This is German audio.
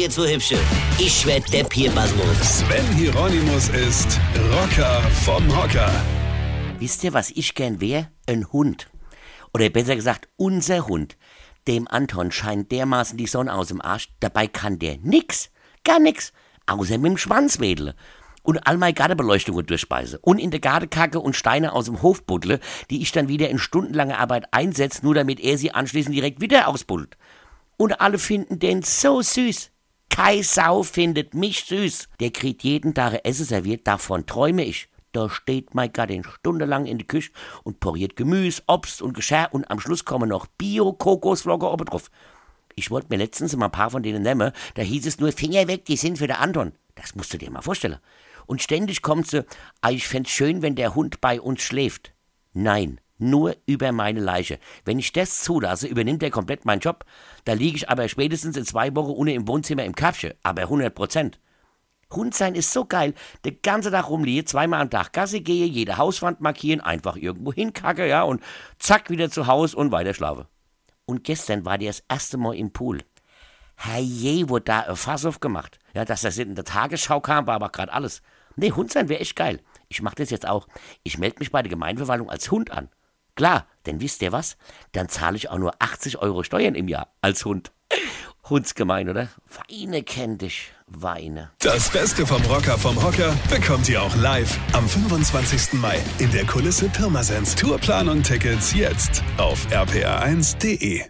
jetzt so hübsche. Ich werd der Pierpasmus. Sven Hieronymus ist Rocker vom Hocker. Wisst ihr, was ich gern wär? Ein Hund. Oder besser gesagt, unser Hund. Dem Anton scheint dermaßen die Sonne aus dem Arsch, dabei kann der nix, gar nix, außer mit dem Schwanz wedeln. Und all meine Gardebeleuchtungen durchspeise. Und in der Gardekacke und Steine aus dem Hof buddle, die ich dann wieder in stundenlanger Arbeit einsetze, nur damit er sie anschließend direkt wieder ausbuddelt. Und alle finden den so süß. Kei Sau findet mich süß. Der kriegt jeden Tag Essen serviert, davon träume ich. Da steht mein Gattin stundenlang in der Küche und poriert Gemüse, Obst und Geschirr und am Schluss kommen noch Bio-Kokosflocker oben drauf. Ich wollte mir letztens mal ein paar von denen nehmen, da hieß es nur Finger weg, die sind für der Anton. Das musst du dir mal vorstellen. Und ständig kommt sie, ah, ich fänd's schön, wenn der Hund bei uns schläft. Nein, nur über meine Leiche. Wenn ich das zulasse, übernimmt er komplett meinen Job. Da liege ich aber spätestens in zwei Wochen ohne im Wohnzimmer im Köpfchen. Aber 100 Prozent. Hund sein ist so geil. Den ganzen Tag rumliege, zweimal am Tag Gasse gehe, jede Hauswand markieren, einfach irgendwo hinkacke, ja, und zack, wieder zu Haus und weiter schlafe. Und gestern war der das erste Mal im Pool. Herrje, wurde da ein Fass aufgemacht. Ja, dass das in der Tagesschau kam, war aber gerade alles. Nee, Hund sein wäre echt geil. Ich mach das jetzt auch. Ich melde mich bei der Gemeindeverwaltung als Hund an. Klar, denn wisst ihr was? Dann zahle ich auch nur 80 Euro Steuern im Jahr als Hund. Hundsgemein, oder? Weine kenn dich, Weine. Das Beste vom Rocker vom Hocker bekommt ihr auch live am 25. Mai in der Kulisse Pirmasens. Tourplan und Tickets jetzt auf rpr1.de.